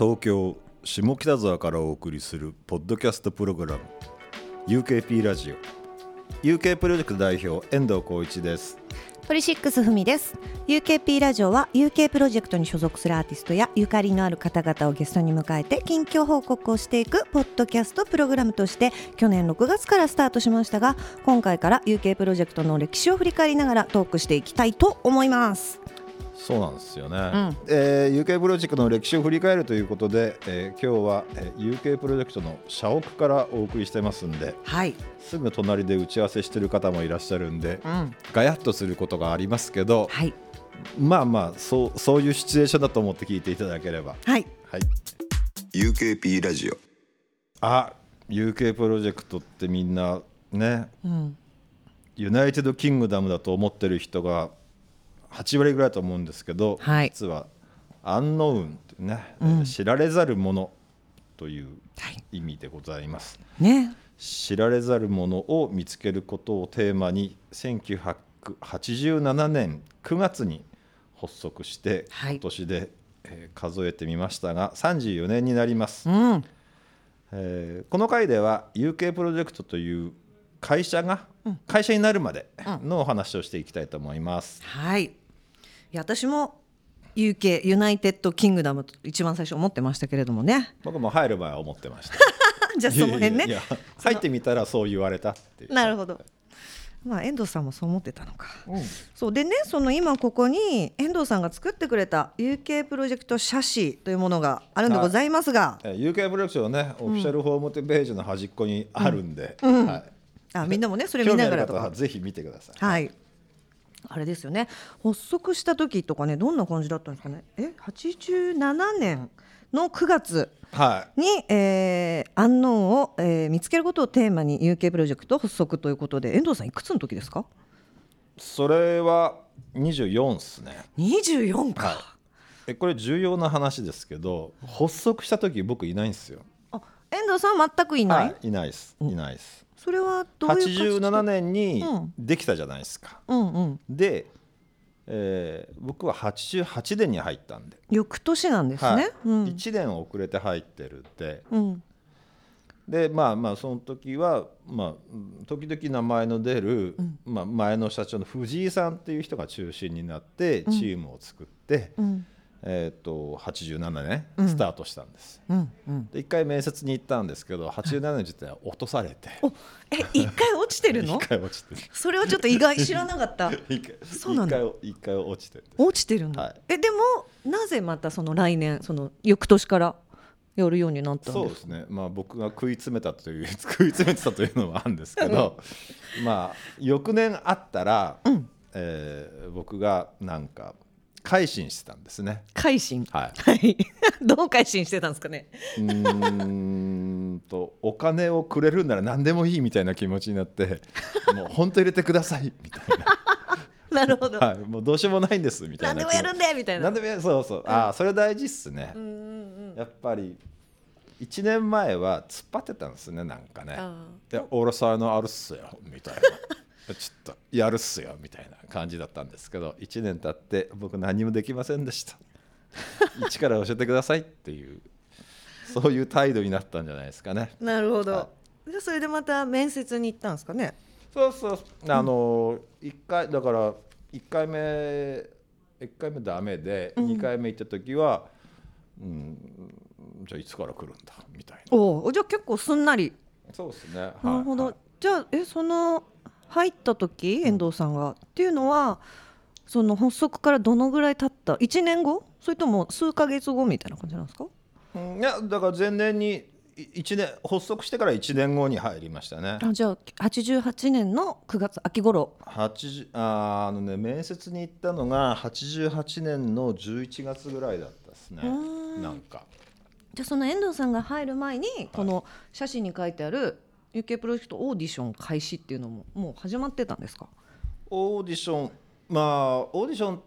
東京下北沢からお送りするポッドキャストプログラム UKP ラジオ。UK プロジェクト代表遠藤浩一です。ポリシックスふみです。UKP ラジオは UK プロジェクトに所属するアーティストやゆかりのある方々をゲストに迎えて近況報告をしていくポッドキャストプログラムとして去年6月からスタートしましたが今回から UK プロジェクトの歴史を振り返りながらトークしていきたいと思います。そうなんですよね、ん。えー UK プロジェクトの歴史を振り返るということで、えー今日は、えー UK プロジェクトの社屋からお送りしてますんではい、すぐ隣で打ち合わせしてる方もいらっしゃるんでうん、ガヤッとすることがありますけどはい。まあまあそうそういうシチュエーションだと思って聞いていただければ。はい。はい。UKP ラジオ。あ UK プロジェクトってみんなねうん。United Kingdom だと思ってる人が8割ぐらいだと思うんですけど、はい。実はアンノウンね、うん。知られざるものというはい。意味でございます。ね。知られざるものを見つけることをテーマに1987年9月に発足して、はい。今年で、えー数えてみましたが34年になります、うん。えーこの回では UK プロジェクトという会社が会社になるまでのお話をしていきたいと思います。はいいや私も UK United Kingdom と一番最初思ってましたけれどもね僕も入る前は思ってました。じゃあその辺ねいや入ってみたらそう言われたっていう。なるほど。まあ遠藤さんもそう思ってたのか。そうでねその今ここに遠藤さんが作ってくれた UK プロジェクト写真というものがあるんでございますが、えー UK プロジェクトはね、オフィシャルホームページの端っこにあるんで、はいあみんなもねそれ見ながらとか。ぜひ見てください。はい。あれですよね発足した時とかねどんな感じだったんですかねえ87年の9月はい。に、えー、アンノーンを、えー見つけることをテーマに UK プロジェクト発足ということで遠藤さんいくつの時ですか？それは24っすね。24か、はい。えこれ重要な話ですけど、発足した時僕いないんですよ。あ遠藤さんは全くいない、はい、いないです。いないです。それはどういう感じ？で87年にうんできたじゃないですか。うんうん。で、えー僕は88年に入ったんで、翌年なんですね、はい。うん。1年遅れて入ってるって。うん。でまあまあその時は、まあ、うん時々名前の出る、まあ、前の社長の藤井さんっていう人が中心になってチームを作って、うんえー、と87年うん。スタートしたんです。うんうん。で一回面接に行ったんですけど87年時点は落とされて。おえ一回落ちてるの？一回落ちてる。それはちょっと意外知らなかった。一回そうなんだ。一回一回落ちてる落ちてるんだ、はい。えでもなぜまたその来年その翌年からやるようになったんでそうですすね、まあ、僕が食い詰めたという 食い詰めてたというのはあるんですけどまあ翌年あったら、うん。えー僕がなんか改心してたんですね。改心？はい、はい。どう改心してたんですかね？うーんとお金をくれるんなら何でもいいみたいな気持ちになって もう本当入れてくださいみたいな。るほど、な、はい、もうどうしようもないんですみたいな。何でもやるんでみたいな。何でもやるそうそう。ああそれ大事っすね、うんうんうん。やっぱり1年前は突っ張ってたんですねなんかね。あいや俺才能あるっすよみたいなちょっとやるっすよみたいな感じだったんですけど1年経って僕何もできませんでした。一から教えてくださいっていうそういう態度になったんじゃないですかね。ーなるほど、はじゃあそれでまた面接に行ったんですかね？そうそう。あの1回だから1回目1回目ダメでうん。2回目行った時は、うん、じゃあいつから来るんだみたいな。おおじゃあ結構すんなり。そうですね。なるほど、はい。じゃあえその入った時遠藤さんが、っていうのはその発足からどのぐらい経った？1年後？それとも数ヶ月後みたいな感じなんですか？うん。いやだから前年にい一年発足してから1年後に入りましたね。あじゃあ88年の9月秋頃。80あーあのね面接に行ったのが88年の11月ぐらいだったですね。うん。なんか。じゃあその遠藤さんが入る前にこの写真に書いてある UK プロジェクトオーディション開始っていうのももう始まってたんですか？オーディションまあオーディション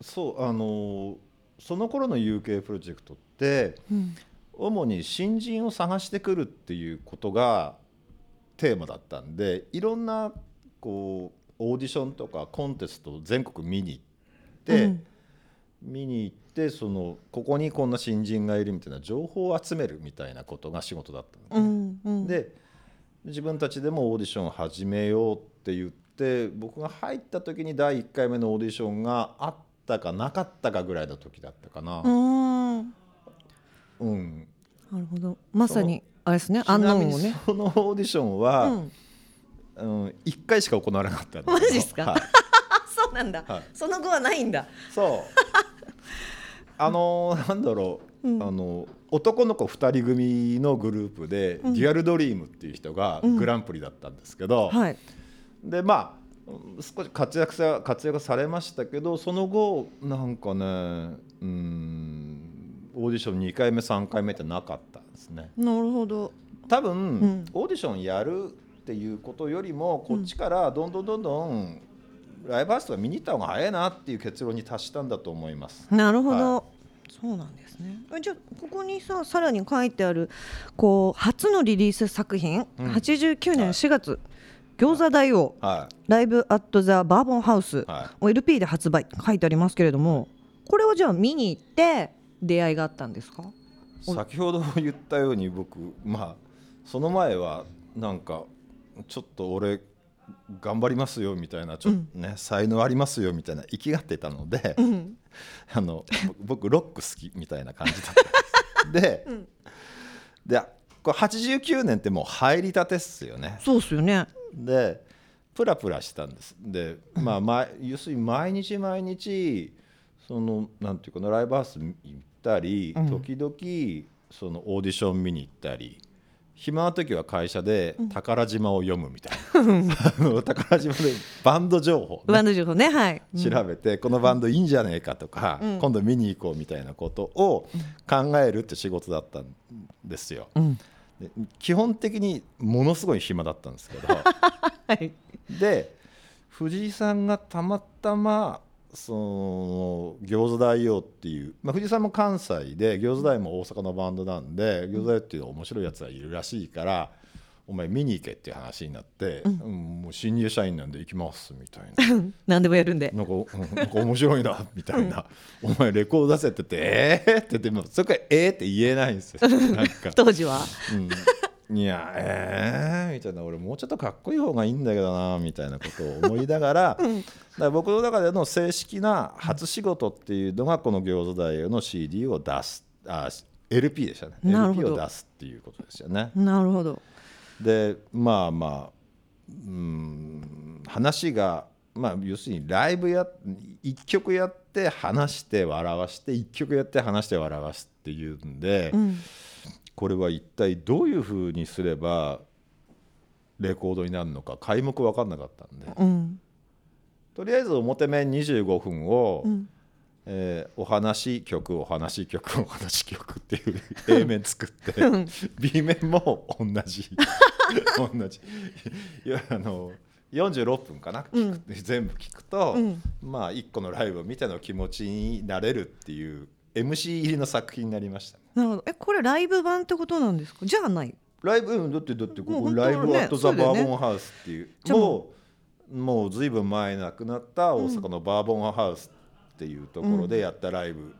そうあのその頃の UK プロジェクトってうん。主に新人を探してくるっていうことがテーマだったんでいろんなこうオーディションとかコンテストを全国見に行って、うん。見に行ってそのここにこんな新人がいるみたいな情報を集めるみたいなことが仕事だったのね、うんうん。で自分たちでもオーディションを始めようって言って僕が入った時に第1回目のオーディションがあったかなかったかぐらいの時だったかな。う。ーん。うん。なるほど。まさにあれですねちアンノなみにーンをね。そのオーディションは、うん。うん1回しか行われなかったマジっすか？はい。あ そうなんだ、はい。その後はないんだ。そう。あのーなんだろう、うん。あの男の子2人組のグループで、うん。デュアルドリームっていう人がうん。グランプリだったんですけど、はい。でまあうん少し活躍さ活躍されましたけどその後なんかねうんオーディション2回目3回目ってなかったんですね。なるほど。多分、ん。オーディションやるっていうことよりもこっちからどんどんどんどんライブハウスとか見に行った方が早いなっていう結論に達したんだと思います。なるほど、はそうなんですね。あじゃあここにささらに書いてあるこう初のリリース作品、うん。89年4月、餃子大王はライブアットザバーボンハウス、は LP で発売書いてありますけれどもこれをじゃあ見に行って出会いがあったんですか？い、先ほど言ったように僕まあその前はなんかちょっと俺頑張りますよみたいなちょっとね、才能ありますよみたいな生きがってたので、うん あの僕ロック好きみたいな感じだったんです。で、ん。でこれ89年ってもう入りたてっすよね。そうっすよね。でプラプラしたんです。でまあ、ま、要するに毎日毎日そのなんていうかなライブハウス行ったり、うん。時々そのオーディション見に行ったり暇な時は会社で宝島を読むみたいな、あの 宝島でバンド情報ね、バンド情報ねはい、うん。調べてこのバンドいいんじゃねえかとか、うん。今度見に行こうみたいなことを考えるって仕事だったんですよ。基本的にものすごい暇だったんですけど。はい。で藤井さんがたまたまその餃子大王っていう、まあ、藤井さんも関西で餃子大も大阪のバンドなんで餃子大王っていう面白いやつがいるらしいからお前見に行けっていう話になって、うんもう新入社員なんで行きますみたいな。何でもやるんでなんかうんなんか面白いなみたいな「お前レコード出せ」って言って「えー?」って言ってもそこから「えー?」って言えないんですよなんか、当時はうん、いやえーみたいな俺もうちょっとかっこいい方がいいんだけどなみたいなことを思いながら, だから僕の中での正式な初仕事っていうのがこの餃子大王の CD を出すあ LP でしたね。LP ど。を出すっていうことですよね。なるほど。でまあまあうん話がまあ要するにライブや1曲やって話して笑わして1曲やって話して笑わすっていうんで、うんこれは一体どういうふうにすればレコードになるのか皆目分かんなかったんで。うん。とりあえず表面25分を、うん。えーお話曲お話曲お話曲っていう A 面作って B 面も同じ。同じ。いやあの46分かな、聞く全部聞くと、うん。まあ1個のライブを見ての気持ちになれるっていう MC 入りの作品になりました。なるほど。えこれライブ版ってことなんですか？じゃあない。ライブうんだってだってここもう本当ライブアットザバーボンハウスっていう。じゃあももうもうずいぶん前亡くなった大阪のバーボンハウスっていうところでやったライブ、うん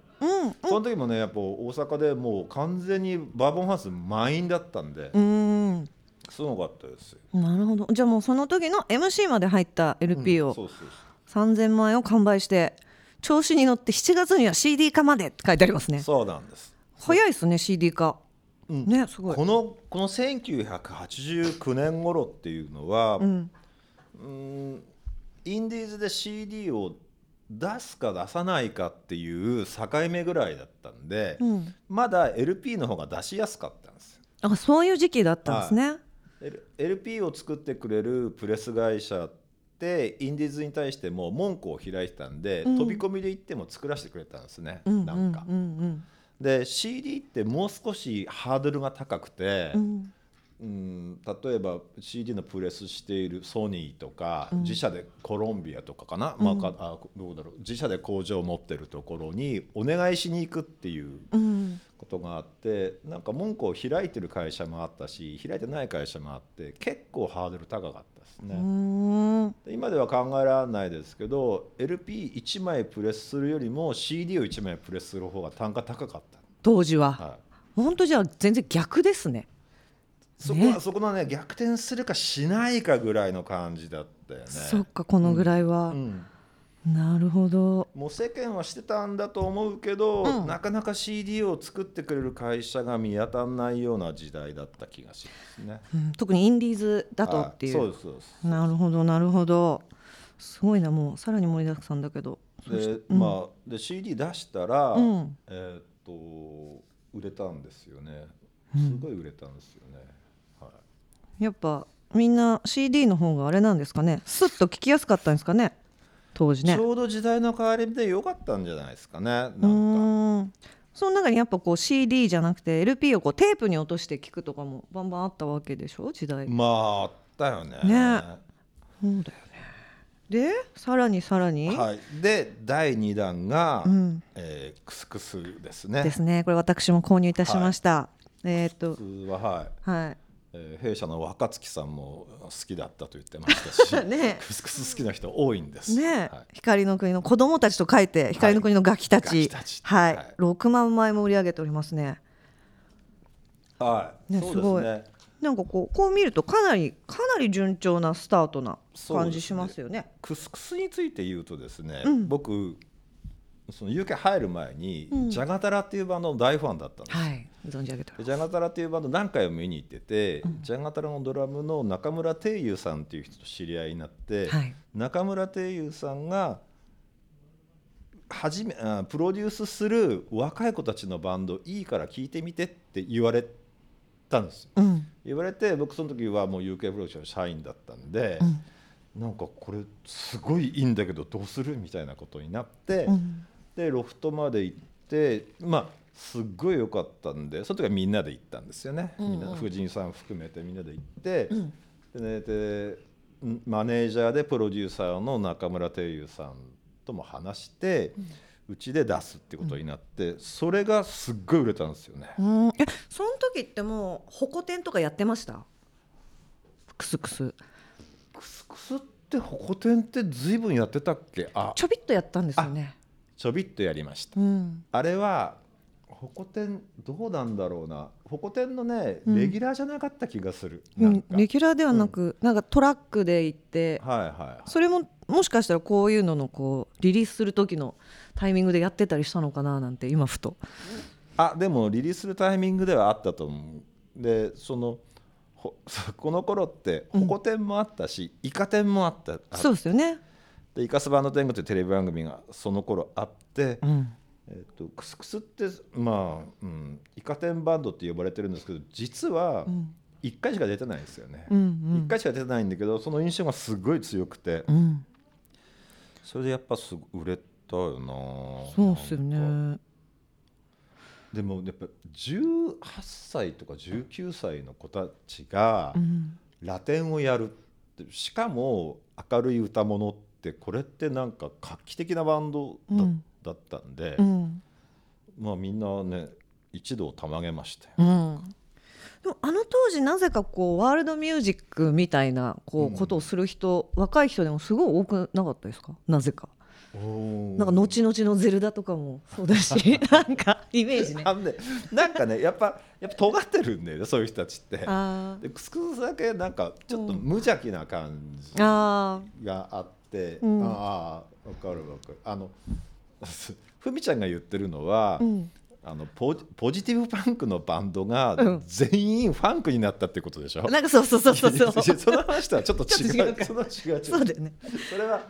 その時もねやっぱ大阪でもう完全にバーボンハウス満員だったんで、うん。すごかったですよ。なるほど。じゃあもうその時の MC まで入った LP をうんそうそうそう。3000枚を完売して調子に乗って7月には CD 化までって書いてありますね。そうなんです。早いですね CD 化。うん。ねすごい。このこの1989年頃っていうのは、うん。うんインディーズで CD を出すか出さないかっていう境目ぐらいだったんで、うん。まだ LP の方が出しやすかったんです。よ。あそういう時期だったんですね。L- LP を作ってくれるプレス会社ってインディーズに対しても門戸を開いてたんで、うん。飛び込みで行っても作らせてくれたんですね、うんなんか。うんうんで CD ってもう少しハードルが高くて、うんうん、例えば CD のプレスしているソニーとか、うん。自社でコロンビアとかかな、まあ、かあどうだろう。自社で工場を持ってるところにお願いしに行くっていううん。ことがあってなんか門戸を開いてる会社もあったし開いてない会社もあって結構ハードル高かったですうね。今では考えられないですけど LP1 枚プレスするよりも CD を1枚プレスする方が単価高かった。当時は、はい。本当じゃあ全然逆ですねそこは、ね。そこのね逆転するかしないかぐらいの感じだったよね。そっかこのぐらいは。う、ん。なるほど。もう世間はしてたんだと思うけど、うん。なかなか CD を作ってくれる会社が見当たらないような時代だった気がしますね。うん。特にインディーズだとっていう。あそうですそうです。なるほどなるほど。すごいなもうさらに盛りだくさんだけど。で、うん。まあで CD 出したら、うん。えーっと売れたんですよね。うん。すごい売れたんですよね。はい。やっぱみんな CD の方があれなんですかね？スッと聞きやすかったんですかね？当時ねちょうど時代の変わりで良かったんじゃないですかね。なんうか。その中にやっぱこう CD じゃなくて LP をこうテープに落として聞くとかもバンバンあったわけでしょ？時代、まああったよね。ねそうだよねでさらにさらに、はい。で第二弾が、うん、えークスクスですね。ですねこれ私も購入いたしました、えーっとクスははい。はいえー弊社の若月さんも好きだったと言ってましたし、ねクスクス好きな人多いんです。ね、はい。光の国の子供たちと書いて光の国のガキたち、はい、はい。6万枚も売り上げておりますね。はい、ねすね。なんかこうこう見るとかなりかなり順調なスタートな感じしますよね。クスクスについて言うとですね、うん。僕その UK 入る前に、うん。ジャガタラっていうバンドの大ファンだったんです。はい。存じ上げてジャガタラっていうバンド何回も見に行ってて、ジャガタラのドラムの中村定優さんっていう人と知り合いになって、はい。中村定優さんが初めあプロデュースする若い子たちのバンドいいから聞いてみてって言われたんです。ようん。言われて僕その時はもう UK プロダクションの社員だったんで、うん。なんかこれすごいいいんだけどどうするみたいなことになって、うんでロフトまで行ってまあすっごい良かったんでその時はみんなで行ったんですよね、うんうん。みんな藤井さん含めてみんなで行って、うん。でねマネージャーでプロデューサーの中村定優さんとも話してうち、で出すってことになって、それがすっごい売れたんですよね。うん。えその時ってもうホコ天とかやってました？クスクス。クスクスってホコ天ってずいぶんやってたっけ？あ。ちょびっとやったんですよねちょびっとやりました。うん。あれはホコ天どうなんだろうな。ホコ天のねうん。レギュラーじゃなかった気がする、うん。レギュラーではなく、なんかトラックで行ってはいはいそれももしかしたらこういうののこうリリースする時のタイミングでやってたりしたのかななんて今ふと。あでもリリースするタイミングではあったと思う。でそのほ この頃ってうんホコ天もあったし、イカ天もあった。あそうですよねでイカスバンド天狗というテレビ番組がその頃あって、うん。えっとクスクスってまあ、うん、イカ天バンドって呼ばれてるんですけど実はうん。1回しか出てないんですよね、うんう1ん回しか出てないんだけどその印象がすごい強くて。うん。それでやっぱす売れたよなそうっすよね。でもやっぱ18歳とか19歳の子たちがうん。ラテンをやるってしかも明るい歌物ってこれってなんか画期的なバンドだ,、うん。だったんで、うん。まあみんなね一度たまげましたよ。うん。でもあの当時なぜかこうワールドミュージックみたいなこうん。うことをする人、若い人でもすごい多くなかったですか？なぜか。ななんか後々のゼルダとかもそうだし なんかイメージね。ねなんかねやっぱやっぱ尖ってるんだよねそういう人たちって。でクスクスだけなんかちょっと無邪気な感じあがあって、うん。ああわかるわかる。あの ふみちゃんが言ってるのは、ーうん。あのポジポジティブパンクのバンドがうん。全員ファンクになったってことでしょ、なんかそうそうそうそうそう。その話とはちょっと違うその違う。そうだよね。それは、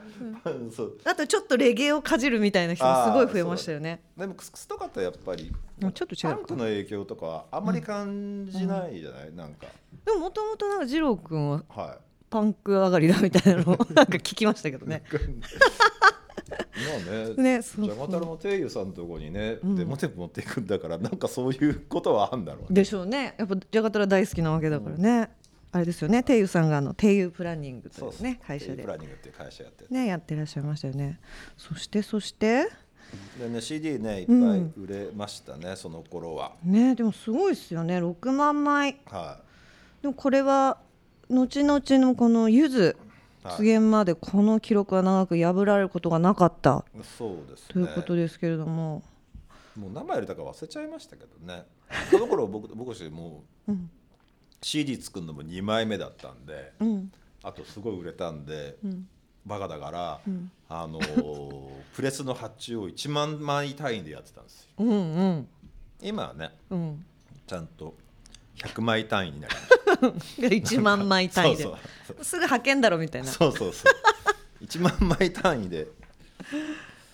うん。そう。あとちょっとレゲエをかじるみたいな人もすごい増えましたよね。でもクスクスとかってやっぱり。あちょっと違うか。パンクの影響とかはあんまり感じないじゃない、なんか。でももともとなんか二郎君ははいパンク上がりだみたいなのを なんか聞きましたけどね。ね ねそうじゃが太郎もていゆさんのとこにね、うん。デモテープ持っていくんだからなんかそういうことはあるんだろうね。でしょうね。やっぱじゃがたら大好きなわけだからね、あれですよね。ていゆさんがあのていゆプランニングというね会社で。テイプランニングっていう会社やってるねやってらっしゃいましたよね。そしてそして。でね CD ねいっぱい売れましたね、その頃は。ねでもすごいですよね。6万枚。はでもこれは後々のこのゆずはい。出現までこの記録は長く破られることがなかった。いそうですね。ということですけれども、もう何枚入れたか忘れちゃいましたけどね。その頃僕 僕たちもううん。CD 作るのも2枚目だったんでうん。あとすごい売れたんで、うん。バカだから、うん。あのー プレスの発注を1万枚単位でやってたんですよ。うんうん。今はねうん。ちゃんと100枚単位になりまし 1万枚単位で。すぐ派遣だろみたいな。そうそうそう。1万枚単位で。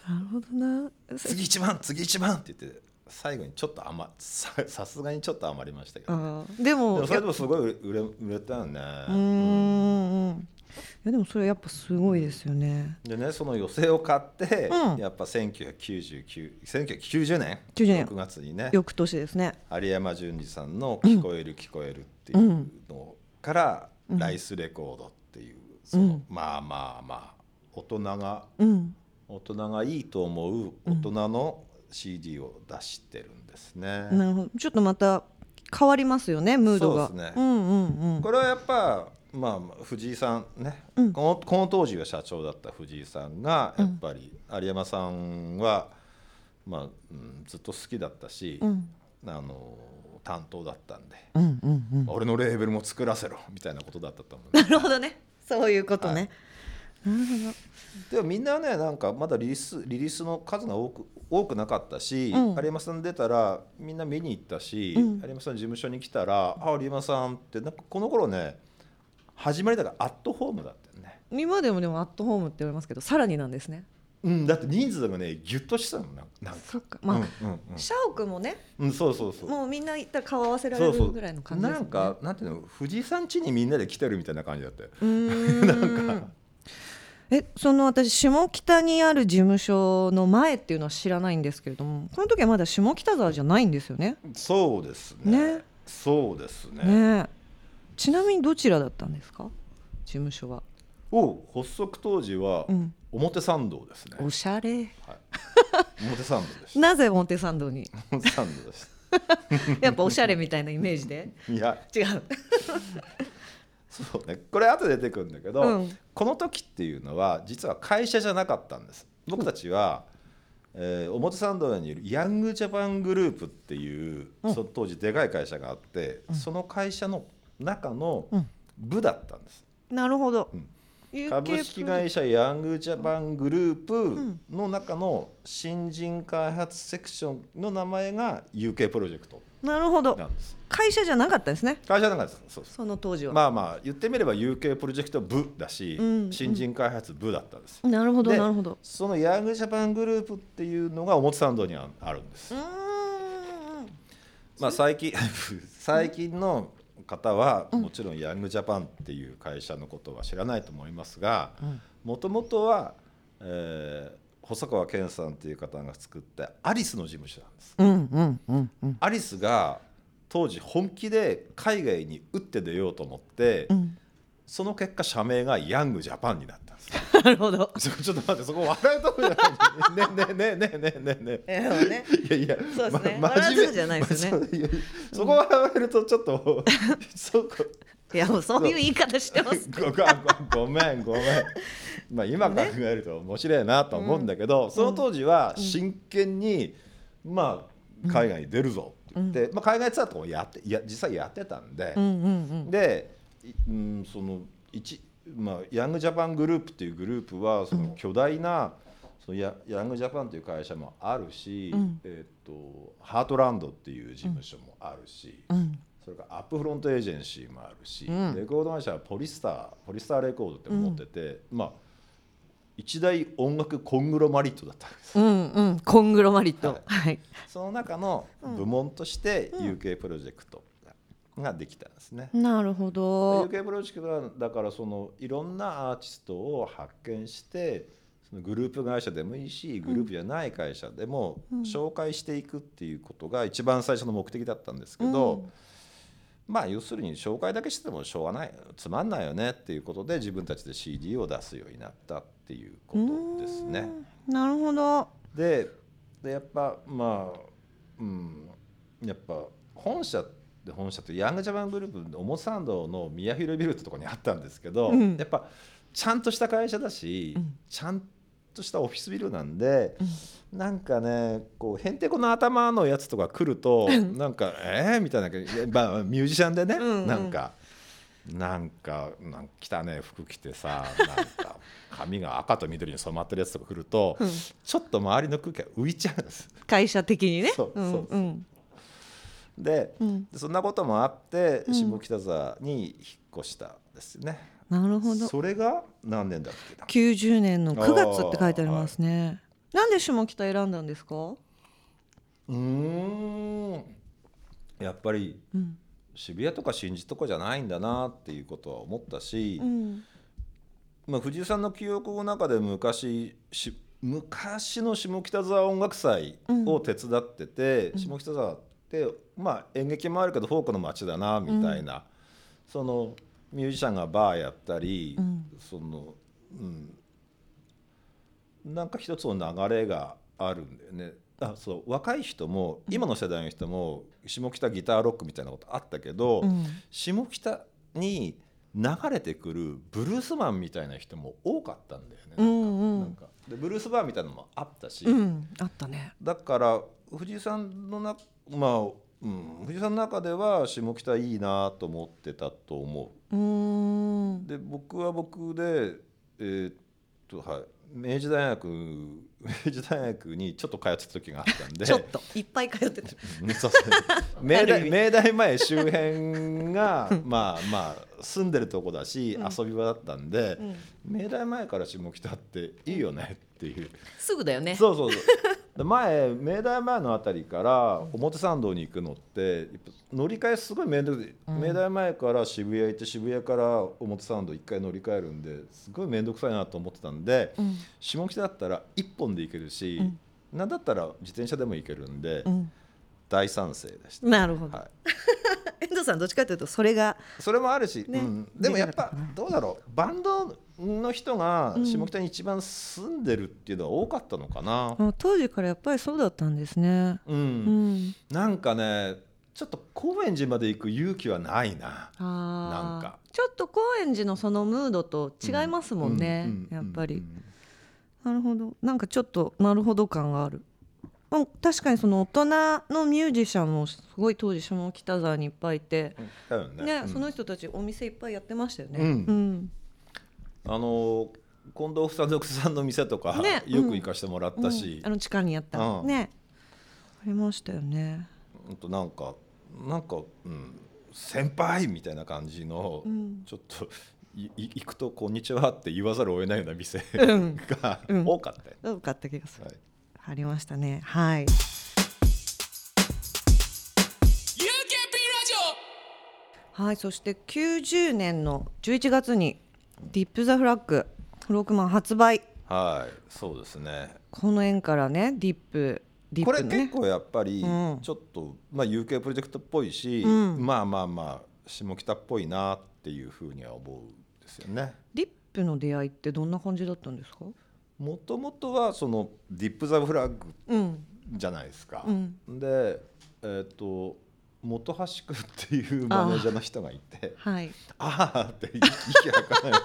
なるほどな。次1万次1万って言って最後にちょっと余ささすがにちょっと余りましたけど、ね、でもそれでもすごい売れ売れたよね、うーん。うんいやでもそれやっぱすごいですよね。でねその寄席を買って、うん。やっぱ1999 1990年？90年。6月にね。翌年ですね。有山淳二さんの「聞こえる聞こえる」っていうのから、ライスレコードっていうその、うん。まあまあまあ大人がうん。大人がいいと思う大人の CD を出してるんですね。なるほど。ちょっとまた変わりますよねムードが。そうですね。うんうんうん。これはやっぱまあ藤井さんね、うん。このこの当時が社長だった藤井さんがやっぱり有山さんは、まあうん、ずっと好きだったし、うん。あの担当だったんで、うんうんうん。俺のレーベルも作らせろみたいなことだったと思う。なるほどね。そういうことね、なるほでもみんなねなんかまだリリースリリースの数が多く多くなかったし、うん。有山さん出たらみんな見に行ったし、うん。有山さん事務所に来たら「あ有山さん」ってなんかこの頃ね始まりだからアットホームだったよね。ど今でもでもアットホームって言われますけどさらになんですねうん、だって人数がねギュッとしたのなんか。そっか。まあ、うんうんうん。社屋もねうん、そうそうそう。もうみんな行ったら顔合わせられるぐらいの感じですね。なんかなんていうの藤井さん家にみんなで来てるみたいな感じだったよ。なんか。えその私下北にある事務所の前っていうのは知らないんですけれどもこの時はまだ下北沢じゃないんですよね。そうですね。ね。そうですね。ね。えちなみにどちらだったんですか？事務所は、お発足当時はうん、表参道ですね、おしゃれ。はい、表参道でした なぜ表参道に？表参道でし やっぱおしゃれみたいなイメージで。たいや。違う。そうね。これ後で出てくるんだけど、うん。この時っていうのは実は会社じゃなかったんです。僕たちは、えー表参道にいるヤングジャパングループっていう、うん。その当時でかい会社があって、その会社の中のうん。部だったんです、なるほど、うん株式会社ヤングジャパングループの中の新人開発セクションの名前が UK プロジェクトなるほど。会社じゃなかったですね。会社なんかです。そうその当時は、まあまあ言ってみれば UK プロジェクト部だし、うん新人開発部だったんです、なるほどでなるほど。そのヤングジャパングループっていうのが表参道にはあるんです、まあ最近 最近の方はもちろんヤングジャパンっていう会社のことは知らないと思いますがうん。もともとは、えー細川健さんっていう方が作ったアリスの事務所なんです。うんうんうんうん。アリスが当時本気で海外に打って出ようと思って、うん。その結果社名がヤングジャパンになったんですなるほど。ちょっと待ってそこ笑うとこじゃないねねねねねね。ね、いやいやそうですね、ま、真面目じゃないですね、そこ笑われるとちょっと、そこ。いやもうそういう言い方してますごめんごめん。まあ今考えると面白いなと思うんだけど、その当時は真剣に、まあ海外に出るぞって言って、うん、まあ、海外ツアーとかもやっていや実際やってたんで、うんうんうん、で、うん、その一まあ、ヤングジャパングループっていうグループはその巨大な、そのヤヤングジャパンという会社もあるし、うん。えっとハートランドっていう事務所もあるし、うん。それからアップフロントエージェンシーもあるし、うん。レコード会社はポリスターポリスターレコードって持ってて、まあ一大音楽コングロマリットだったんです。うんうん。コングロマリット。はい。はい。その中の部門としてうん。UK プロジェクトができたんですね。なるほど。UK プロジェクトはだからそのいろんなアーティストを発見してそのグループ会社でもいいしグループじゃない会社でも紹介していくっていうことが一番最初の目的だったんですけど、うん。まあ要するに紹介だけしてもしょうがないつまんないよねっていうことで自分たちで CD を出すようになったっていうことですね。うん。なるほど。ででやっぱまあうん。やっぱ本社で本社ってヤングジャパングループ表参道の宮広ビルってところにあったんですけど、うん。やっぱちゃんとした会社だし、うん。ちゃんとしたオフィスビルなんで、なんかねこうへんてこの頭のやつとか来るとなんかえー、みたいなまあミュージシャンでね、うんうん。なんか。なんかなんか汚ね服着てさなんか 髪が赤と緑に染まってるやつとか来ると、うん。ちょっと周りの空気が浮いちゃうんです。会社的にね。そうそうそう。んんでうん。でそんなこともあってうん。下北沢に引っ越したんですよね。なるほど。それが何年だっけな？90年の9月って書いてありますね。なんで下北選んだんですか？うーん。やっぱりうん。渋谷とか新宿とかじゃないんだなっていうことは思ったし、うん。まあ、藤井さんの記憶の中で昔し昔の下北沢音楽祭を手伝ってて、うん。下北沢って、まあ、演劇もあるけどフォークの街だなみたいな、そのミュージシャンがバーやったり、うん。そのうん、なんか一つの流れがあるんだよね。あそう若い人も今の世代の人も下北ギターロックみたいなことあったけど、うん。下北に流れてくるブルースマンみたいな人も多かったんだよね。うんうん。なんかでブルースバーみたいなのもあったし、うん。あったね。だから藤井さんのなまあ、うん、藤井さんの中では下北いいなと思ってたと思う。う。で僕は僕でえーっとはい。明治大学 明治大学にちょっと通ってた時があったんで。ちょっと。いっぱい通ってた。明大明大前周辺が まあまあ住んでるとこだし、うん。遊び場だったんで、うん。明大前から下北っていいよねっていう、すぐだよね。そうそうそう。で前明大前のあたりから表参道に行くのって乗り換えすごい面倒で、うん。明大前から渋谷行って渋谷から表参道一回乗り換えるんですごい面倒くさいなと思ってたんで、うん。下北だったら一本で行けるし、うん。なんだったら自転車でも行けるんで、うん大賛成でした。なるほど。はい。遠藤さんどっちかというとそれがそれもあるし、ねうん、でもやっぱどうだろう。バンドの人がうん。下北に一番住んでるっていうのは多かったのかな、あ当時からやっぱりそうだったんですね。うん。うん。なんかねちょっと高円寺まで行く勇気はないな。なんか。ちょっと高円寺のそのムードと違いますもんね、うん。やっぱり、うんなるほど。なんかちょっとなるほど感があるうん確かにその大人のミュージシャンもすごい当時下北沢にいっぱいいて、ね。ねうん。その人たちお店いっぱいやってましたよね。うん。うん。あの近藤房族さんの店とか、ねよく行かしてもらったし。うん、あの地下にやった。ね。ありましたよね。となんかなんか、うん、先輩みたいな感じの、うん。ちょっと行くと「こんにちは」って言わざるを得ないような店うん。がうん。多かったよ、多かった気がする。はいありましたね。はい。UKP ラジはい、そして90年の11月にディップ・ザ・フラッグフロークマン発売。はいそうですね。この縁からねディップディッこれプのね。結構やっぱりうん。ちょっと、まあ、UK プロジェクトっぽいし、うん。まあまあまあ下北っぽいなっていうふうには思うんですよね。ディップの出会いってどんな感じだったんですか？もともとはそのディップ・ザ・フラッグうん。じゃないですか。うん。でえっ、と本橋君っていうマネージャーの人がいてはい「ああ」って息息吐かない。で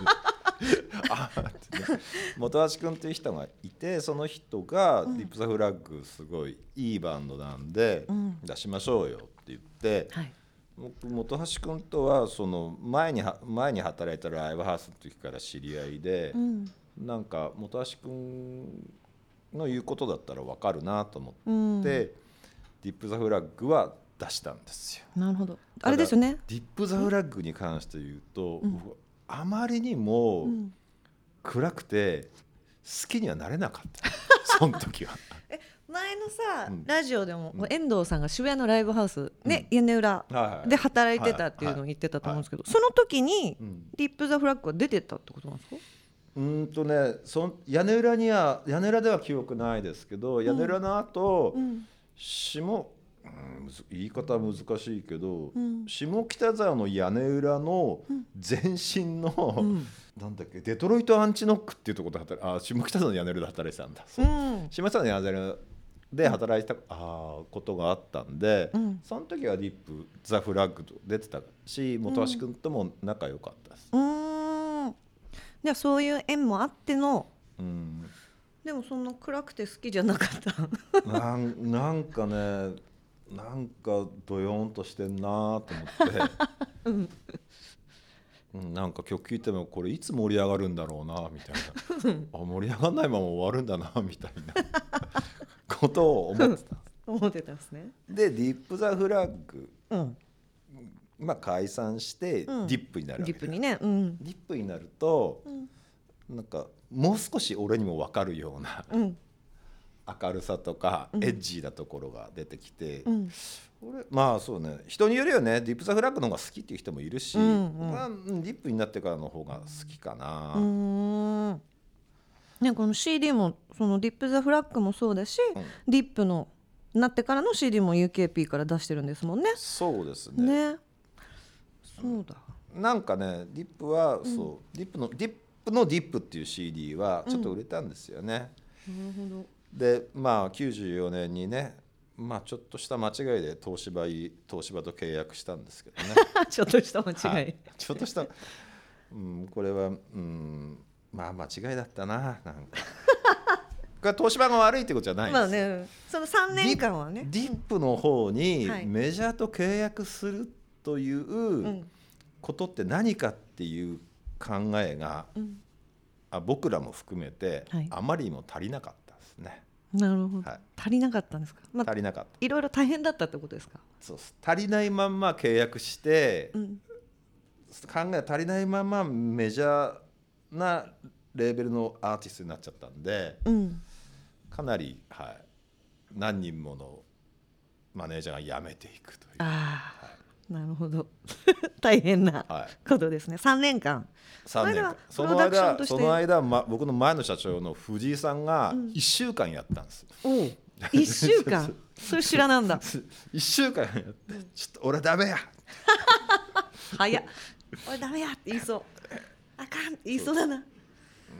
ああって。ね本橋君っていう人がいてその人がディップ・ザ・フラッグすごいいいバンドなんでうん。出しましょうよって言ってはい。僕本橋君とはその前には前に働いたライブハウスの時から知り合いでうんなんか本橋君の言うことだったら分かるなと思うん。ってディップ・ザ・フラッグは出したんですよ。なるほど。あれですよね。ディップ・ザ・フラッグに関して言うと、うん。僕あまりにもうん。暗くて好きにはなれなかった。その時は。前のさ、うん。ラジオでも、うん。遠藤さんが渋谷のライブハウスね、屋根裏で働いてたっていうのを言ってたと思うんですけど、その時にうん。ディップ・ザ・フラッグは出てたってことなんですか？うーんとねそん屋根裏には屋根裏では記憶ないですけど屋根裏の後、うん。下、うん、言い方は難しいけど、うん。下北沢の屋根裏の前身の、うん。なんだっけデトロイトアンチノックっていうところで働いあ下北沢の屋根裏で働いてたんだ、そううん。下北沢の屋根裏で働いた、あーことがあったんで、うん。その時はディップザ・フラッグと出てたし本橋君とも仲良かったです。うーんじゃあそういう縁もあっての。うん。でもそんな暗くて好きじゃなかった。なんなんかねなんかドヨーンとしてんなと思って、うん、なんか曲聴いてもこれいつ盛り上がるんだろうなみたいな。あ盛り上がんないまま終わるんだなみたいな。ことを思ってた。思ってたんですね。でディップ・ザ・フラッグ、うんまあ、解散してデうん。ィップになるわけディップにね。うん。ディップになるとうん。なんかもう少し俺にも分かるようなうん。明るさとかうん。エッジーなところが出てきて、うん。俺まあそうね。人によるよね。ディップ・ザ・フラッグの方が好きっていう人もいるし、うんうん。まあ、うんディップになってからの方が好きかな、ねこの CD もそのディップ・ザ・フラッグもそうだし、うん。ディップのなってからの CD も UKP から出してるんですもんね。そうですね。ね。そうだ。なんかねディップはそう、ディップのディップのディップっていう CD はちょっと売れたんですよね、なるほど。でまあ94年にねまあちょっとした間違いで東芝い東芝と契約したんですけどね。ちょっとした間違い。はい。ちょっとした、うん、これは、うん、まあ間違いだったななんか。これは東芝が悪いってことじゃないんです。まあね、その3年間はね。ディップの方にはい。メジャーと契約するといううんことって何かっていう考えがうんあ僕らも含めてはいあまりにも足りなかったですね、なるほど、はい足りなかったんですか？まあ足りなかったいろいろ大変だったってことですか？そうです足りないまんま契約して、うん。考え足りないままメジャーなレーベルのアーティストになっちゃったんでうん。かなり、はい、何人ものマネージャーが辞めていくという。ああ、なるほど。大変なはいことですね。3年間。3年間その間その間、ま、僕の前の社長の藤井さんが1週間やったんです、おお。一週間？それ知らなんだ。1週間やってちょっと俺ダメや早っ。俺ダメやって言いそう。あかんって言いそうだな。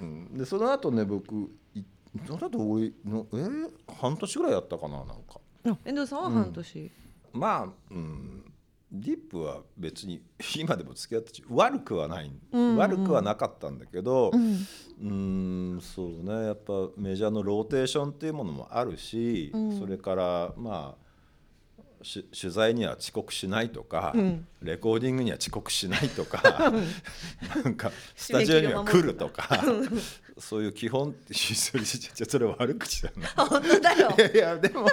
うんでその後ね僕いその後俺のえー？半年ぐらいやったかななんかあ遠藤さんは半年。まあ、うん、ディップは別に 今でも付き合ってち悪くはない、うんうん。悪くはなかったんだけどうん。うんそうね。やっぱメジャーのローテーションっていうものもあるし、うん。それからまあし取材には遅刻しないとか、うんレコーディングには遅刻しないとかなんか スタジオには来るとか そういう基本ってそれそれ悪口だな。本当だよい。やいやでも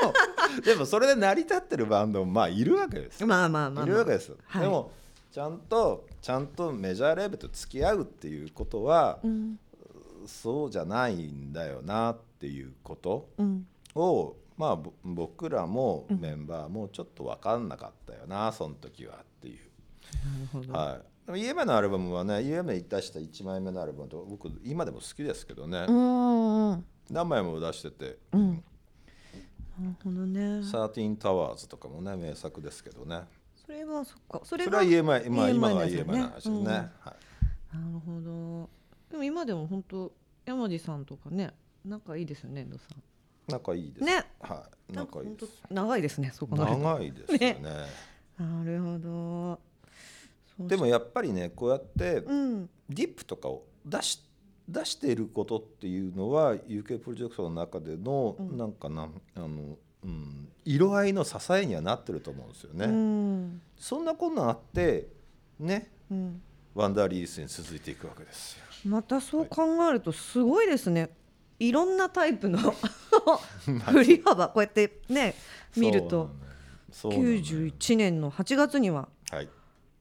でもそれで成り立ってるバンドもまあいるわけですよ。まあまあまあ、まあ。いるわけですよ。はいでもちゃんとちゃんとメジャーレーベルと付き合うっていうことは、うん。そうじゃないんだよなっていうことうん。をまあぼ僕らもメンバーもちょっと分かんなかったよな、その時はっていう。なるほど。はい。でも EMA のアルバムはね EMA に出した1枚目のアルバムと僕今でも好きですけどね、うんうん。何枚も出しててうん。なるほどね。13タワーズとかもね名作ですけどねそれはそっか。それは EMI 今がですよ EMI ねの話ですね、うんはい、なるほど。でも今でも本当山地さんとかね、仲いいですよね、遠藤さん。仲いいですねはい仲いいです当長いですね、そこの。長いですよねなるほど。でもやっぱりねこうやってうん。ディップとかを出し出していることっていうのは UK プロジェクトの中での、うんなんかなあの、うん、色合いの支えにはなってると思うんですよね。うん。そんなこんなんあってねうん。ワンダーリリースに続いていくわけですよ。またそう考えるとすごいですね。いろんなタイプの 振り幅こうやってね見るとそうなのよ。91年の8月にははい。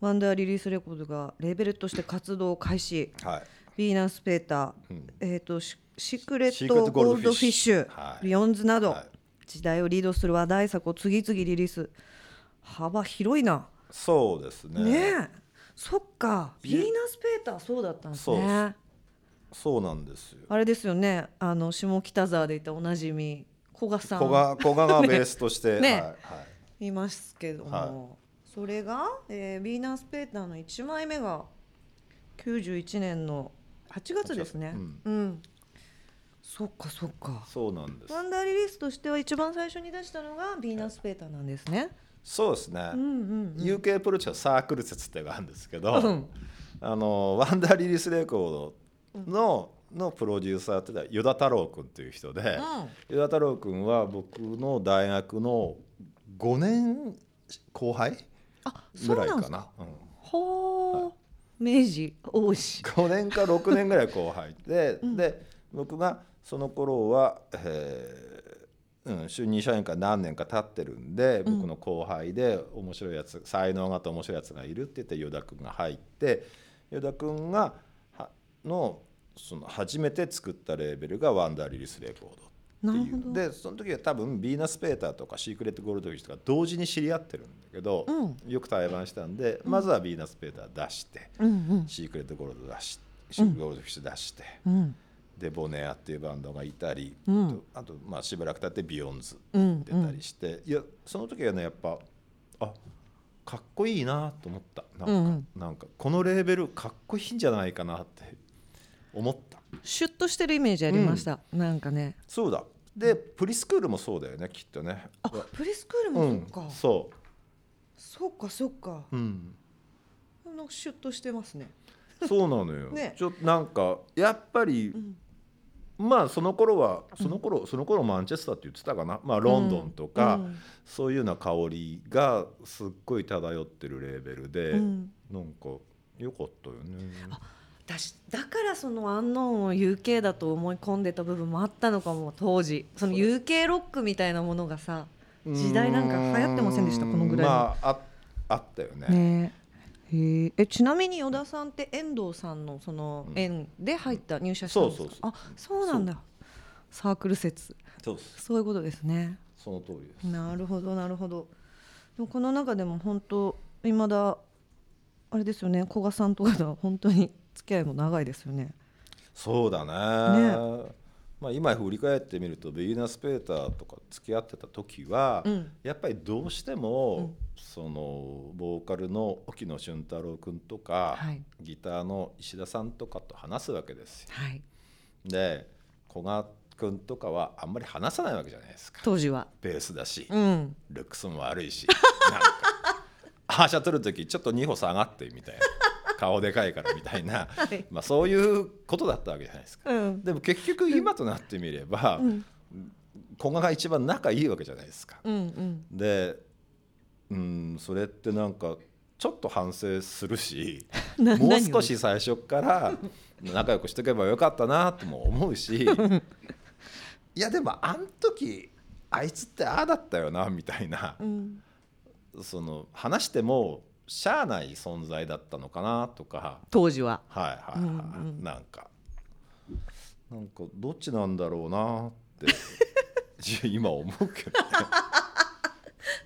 ワンダーリリースレコードがレーベルとして活動を開始。はい。ヴィーナス・ペーター、うん。えーと、シ、シークレット・ゴールドフィッシュ、はい。ビヨンズなど、はい。時代をリードする話題作を次々リリース。幅広いな。そうですね。ねえ。そっか。ビヴィーナス・ペーターそうだったんですねそうなんですよ。あれですよね。あの下北沢でいたおなじみ古賀さん。古賀古賀が ベースとして、ね。はいはい。いますけども、はそれが、えー、ヴィーナス・ペーターの1枚目が91年の8月ですね。うん。うん、そっかそっか。そうなんです。ワンダーリリースとしては一番最初に出したのがヴィーナス・ペーターなんですね。そうですね、うんうんうん。UK プロジェサークル説っていうのがあるんですけど、うん。あのワンダーリリースレコードの,、のプロデューサーっていうのは依田太郎君っていう人で、依田太郎君は僕の大学の5年後輩ぐ。らいかな。うんほー。明治王子。5年か6年ぐらい後輩で、で僕がその頃は、えーうん、就任社員から何年か経ってるんで、僕の後輩で面白いやつ才能があって面白いやつがいるって言って依田君が入って依田君がはのその初めて作ったレーベルがワンダーリリースレコードでその時は多分ビーナス・ペーターとかシークレット・ゴールドフィッシュとか同時に知り合ってるんだけど、うよく対バンしたんで、まずはビーナス・ペーター出して。うんうんシークレットゴールド出しシークレットゴールドフィッシュ出して、うん。でボネアっていうバンドがいたり、うん。あとまあしばらく経ってビヨンズうん。出たりして、いやその時はねやっぱあかっこいいなと思った。なんか,、うんうん。なんかこのレーベルかっこいいんじゃないかなって思った。シュッとしてるイメージありました。なんかね。そうだ。でプリスクールもそうだよねきっとね。あ、プリスクールうんもそっか。そそっかそっか。う、うん、なんかシュッとしてますね。そうなのよ、ね。ちょっとなんかやっぱり、ん。まあその頃はその頃、その頃マンチェスターって言ってたかな、まあ、ロンドンとか、うん。そういうような香りがすっごい漂ってるレーベルで、うんなんか良かったよね。だしだからそのアンノーンを UK だと思い込んでた部分もあったのかも当時。その UK ロックみたいなものがさ時代なんか流行ってませんでした？このぐらいの。まあああったよね。ね。えちなみに依田さんって遠藤さんのそのうん。縁で入った入社したんですか、そうそうそう。あそうなんだ。サークル説。そうそういうことですね。その通りです。なるほどなるほど。でもこの中でも本当いまだあれですよね。古賀さんとかとは本当に付き合いも長いですよね。そうだね。まあ今振り返ってみるとビーナス・ペーターとか付き合ってた時は、うん。やっぱりどうしても、そのボーカルの沖野俊太郎君とか、はい。ギターの石田さんとかと話すわけですよ。はい。で古賀君とかはあんまり話さないわけじゃないですか。当時は。ベースだし、うん。ルックスも悪いし。なんか。アーシャ取る時ちょっと2歩下がってみたいな顔でかいからみたいな、はい。まあ、そういうことだったわけじゃないですか。うん。でも結局今となってみれば、うん。古賀が一番仲いいわけじゃないですか。うんうん。でうんそれってなんかちょっと反省するし なもう少し最初から仲良くしておけばよかったなとも思うし いやでもあん時あいつってああだったよなみたいな。うん。その話してもしゃあない存在だったのかなとか。当時は。はいはいはい、うんうん。なんか。なんかどっちなんだろうなって。今思うけどね。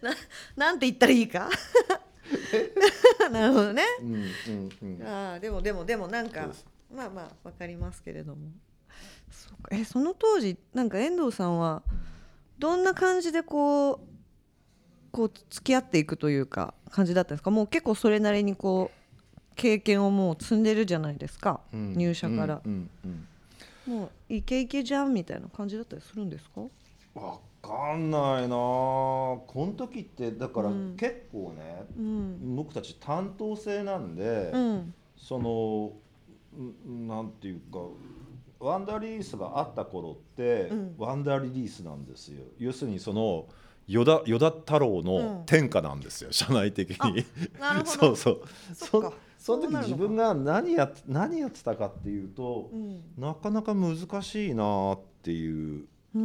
なんて言ったらいいか？なるほどね。うんうんうん。ああでもでもでもなんかまあまあわかりますけれども。そえその当時なんか遠藤さんはどんな感じでこうこう付き合っていくというか感じだったんですか？もう結構それなりにこう経験をもう積んでるじゃないですか、うん。入社から。う、んうんもうイケイケじゃんみたいな感じだったりするんですか？うんわかんないな。この時ってだからうん。結構ね、うん。僕たち担当制なんで、うん。そのんなんていうかワンダーリリースがあった頃って、うん。ワンダーリリースなんですよ。要するにその依田依田太郎うん。の天下なんですよ、社内的に。そうそう。そそその時自分が何やっ何やってたかっていうと、うん。なかなか難しいなっていう。う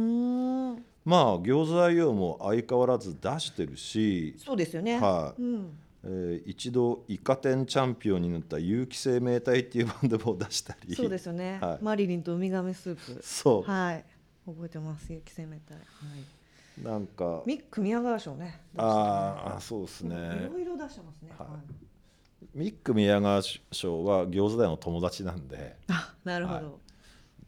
まあ餃子 IO も相変わらず出してるし、そうですよね、はい。うん、えー一度イカ天チャンピオンになった有機生命体っていうバンドも出したり。そうですよね、はい。マリリンとウミガメスープ。そう、はい。覚えてます雪生命体、はい、なんかミック宮川賞ね。ああそうですいねろいろ出してますね、はい。はい。ミック宮川賞は餃子大の友達なんで。あなるほど、は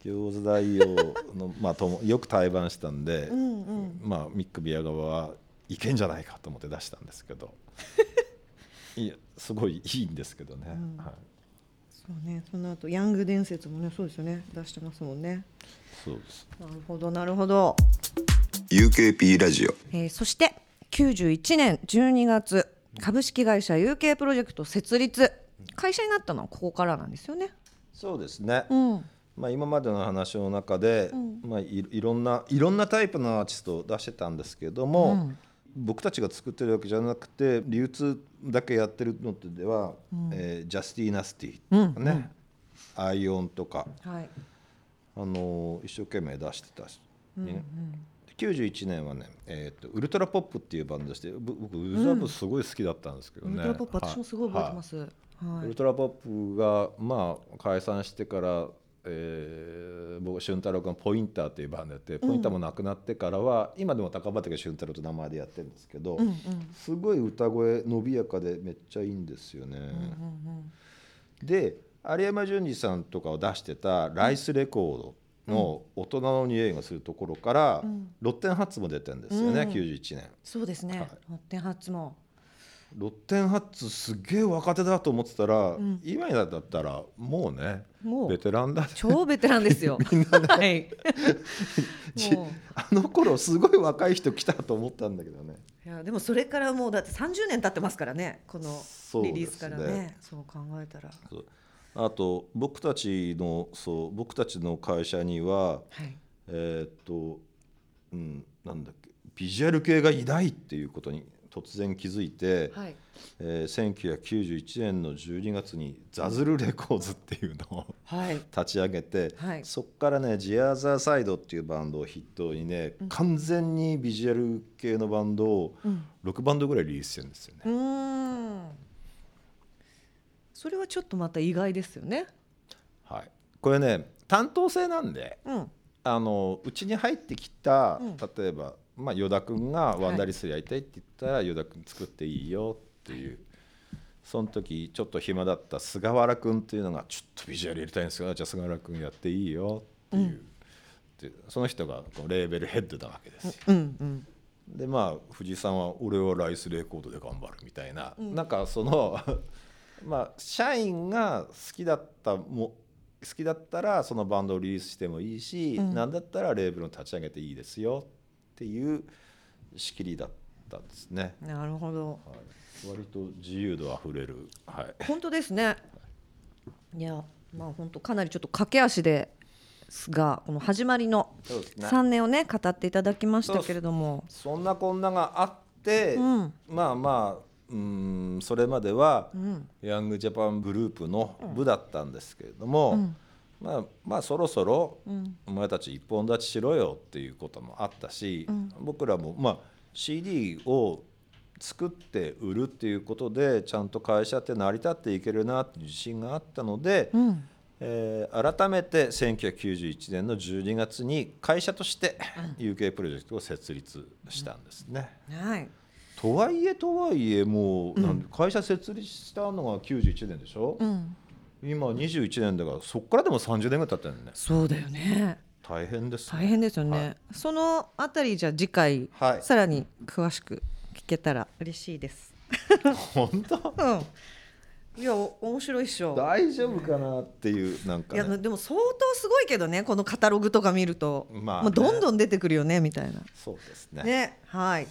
い。餃子大王の まあともよく対バンしたんで、うんうん。まあミック宮川はいけんじゃないかと思って出したんですけど。いやすごいいいんですけどね、うん。はい、そうね。その後ヤング伝説もねそうですよね。出してますもんね。そうです。なるほどなるほど UKP ラジオ。えーそして91年12月株式会社 UK プロジェクト設立。会社になったのはここからなんですよね。そうですね、うん、まあ、今までの話の中で、まあ、いいろんないろんなタイプのアーティストを出してたんですけども、僕たちが作ってるわけじゃなくて流通だけやってるのでは、えージャスティー・ナスティとかね、アイオンとか、はい。あのー一生懸命出してたし、ね91年はね、えーとウルトラポップっていうバンドでしてぶ僕ウルトラポップすごい好きだったんですけどね、ウルトラポップ私もすごい覚えてます。はい。ウルトラポップがまあ解散してから、えー、僕俊太郎君ポインターっていうバンドやって、ポインターも亡くなってからは今でも高畑俊太郎と名前でやってるんですけど、すごい歌声伸びやかでめっちゃいいんですよね。で有山淳二さんとかを出してたライスレコードの大人の匂いがするところから、ロッテンハッツも出てるんですよね、91年。そうですね。はい。ロッテンハッツも。ロッテンハッツすげえ若手だと思ってたら、今だったらもうねもう。ベテランだ超ベテランですよ。はい。ちもう。あの頃すごい若い人来たと思ったんだけどね。いやでもそれからもうだって30年経ってますからねこのリリースからね。そう考えたら。そうあと僕たちのそう僕たちの会社にははい。えーっと、うん、なんだっけビジュアル系がいないっていうことに突然気づいて、はい。えー1991年の12月にザズルレコーズっていうのをはい。立ち上げて、はい。そこからね「ジアザーサイド」っていうバンドを筆頭にね、完全にビジュアル系のバンドを6バンドぐらいリリースしてるんですよね。うーんそれはちょっとまた意外ですよね。はい、これね担当制なんでうん。あのうちに入ってきた、うん。例えば、まあ、依田君がワンダーリストやりたいって言ったら、依田君作っていいよっていう。その時ちょっと暇だった菅原君っていうのがちょっとビジュアルやりたいんですよじゃあ菅原君やっていいよっていう、でその人がレーベルヘッドなわけですよ。うんうんでまあ藤井さんは「俺はライスレコードで頑張る」みたいな、なんかそのまあ社員が好きだったも好きだったらそのバンドをリリースしてもいいし、なんだったらレーベルを立ち上げていいですよっていう仕切りだったんですね。なるほど。はい、割と自由度あふれる、はい、本当ですね。いやまあ本当かなりちょっと駆け足ですがこの始まりのそうですね。3年をね語っていただきましたけれども。そんなこんながあって、うん。まあまあうんそれまでは、うんヤングジャパングループの部だったんですけれども、まあ、まあそろそろお前たち一本立ちしろよっていうこともあったし、僕らも、まあ、CD を作って売るっていうことでちゃんと会社って成り立っていけるなっていう自信があったので、うん。えー改めて1991年の12月に会社として UK プロジェクトを設立したんですね。はいとはいえとはいえもう、なんで会社設立したのが91年でしょ、うん。今21年だからそこからでも30年ぐらい経ってるね。そうだよね。大変ですね。大変ですよね、はい。そのあたりじゃあ次回、はい。さらに詳しく聞けたら嬉しいです。本当？うん。いやお面白いっしょ。大丈夫かなっていうなんか、いやね、でも相当すごいけどねこのカタログとか見ると、まあね。どんどん出てくるよねみたいな。そうですね。ねはい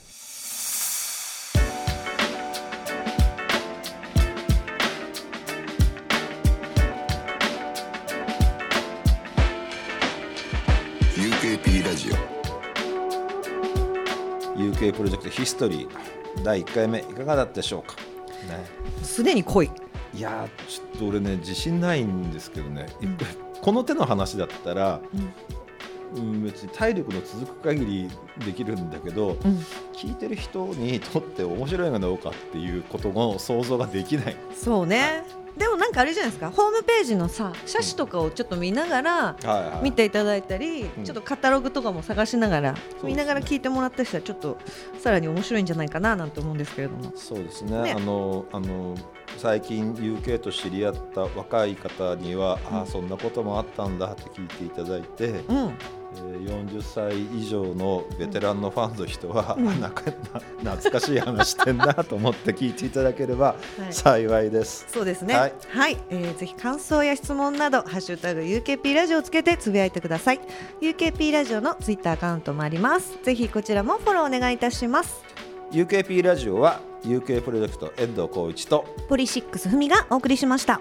UKP ラジオ。UK プロジェクトヒストリー第1回目いかがだったでしょうか？ね。すでに濃い。いやーちょっと俺ね自信ないんですけどね、この手の話だったら、うん、別に体力の続く限りできるんだけど、ん。聞いてる人にとって面白いのかどうかっていうことの想像ができない。そうねでもなんかあれじゃないですかホームページのさ写真とかをちょっと見ながら見ていただいたり、ん。ちょっとカタログとかも探しながら、すね。見ながら聞いてもらったりしたらちょっとさらに面白いんじゃないかななんて思うんですけれども。そうですね。ね。あのあの最近 UK と知り合った若い方には、ああそんなこともあったんだって聞いていただいて、うん、えー40歳以上のベテランのファンの人は、うんあ なんかな懐かしい話してんなと思って聞いていただければはい幸いです。そうですね。ははいい、えーぜひ感想や質問などハッシュタグ UKP ラジオをつけてつぶやいてください。UKP ラジオのツイッターアカウントもあります。ぜひこちらもフォローお願いいたします。UKP ラジオは UK プロジェクト遠藤浩一とポリシックスふみがお送りしました。